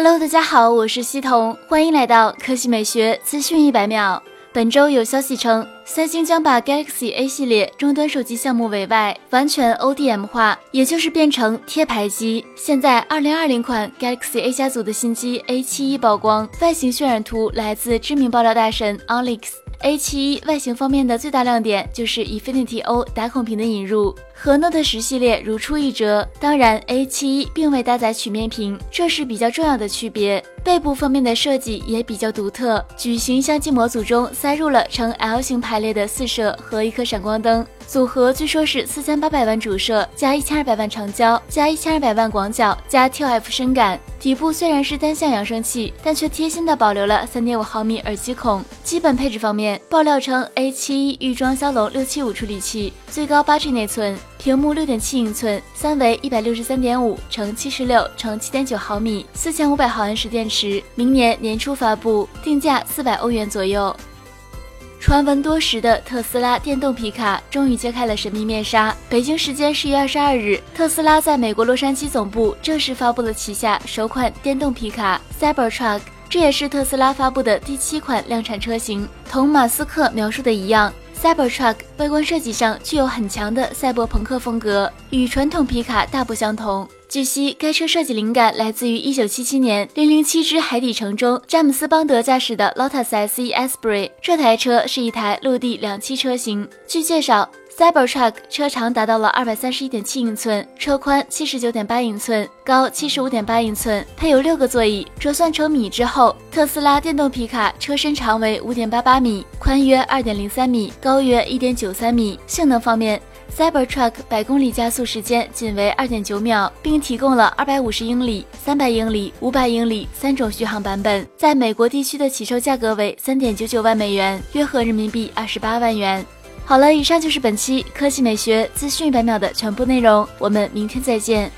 Hello，大家好，我是西彤，欢迎来到科技美学资讯一百秒。本周有消息称，三星将把 Galaxy A 系列终端手机项目委外，完全 ODM 化，也就是变成贴牌机。现在，二零二零款 Galaxy A 家族的新机 A 七一曝光，外形渲染图来自知名爆料大神 Alex。A71 外形方面的最大亮点就是 Infinity O 打孔屏的引入，和 Note 十系列如出一辙。当然，A71 并未搭载曲面屏，这是比较重要的区别。背部方面的设计也比较独特，矩形相机模组中塞入了呈 L 型排排列的四摄和一颗闪光灯。组合据说是四千八百万主摄加一千二百万长焦加一千二百万广角加 T F 深感。底部虽然是单向扬声器，但却贴心的保留了三点五毫米耳机孔。基本配置方面，爆料称 A71 预装骁龙六七五处理器，最高八 G 内存，屏幕六点七英寸，三维一百六十三点五乘七十六乘七点九毫米，四千五百毫安时电池，明年年初发布，定价四百欧元左右。传闻多时的特斯拉电动皮卡终于揭开了神秘面纱。北京时间十月二十二日，特斯拉在美国洛杉矶总部正式发布了旗下首款电动皮卡 Cybertruck，这也是特斯拉发布的第七款量产车型。同马斯克描述的一样，Cybertruck 外观设计上具有很强的赛博朋克风格，与传统皮卡大不相同。据悉，该车设计灵感来自于1977年《零零七之海底城》中詹姆斯·邦德驾驶的 Lotus SE Esprit。这台车是一台陆地两栖车型。据介绍，Cybertruck 车长达到了231.7英寸，车宽79.8英寸，高75.8英寸，配有六个座椅。折算成米之后，特斯拉电动皮卡车身长为5.88米，宽约2.03米，高约1.93米。性能方面，Cybertruck 百公里加速时间仅为二点九秒，并提供了二百五十英里、三百英里、五百英里三种续航版本。在美国地区的起售价格为三点九九万美元，约合人民币二十八万元。好了，以上就是本期科技美学资讯一百秒的全部内容，我们明天再见。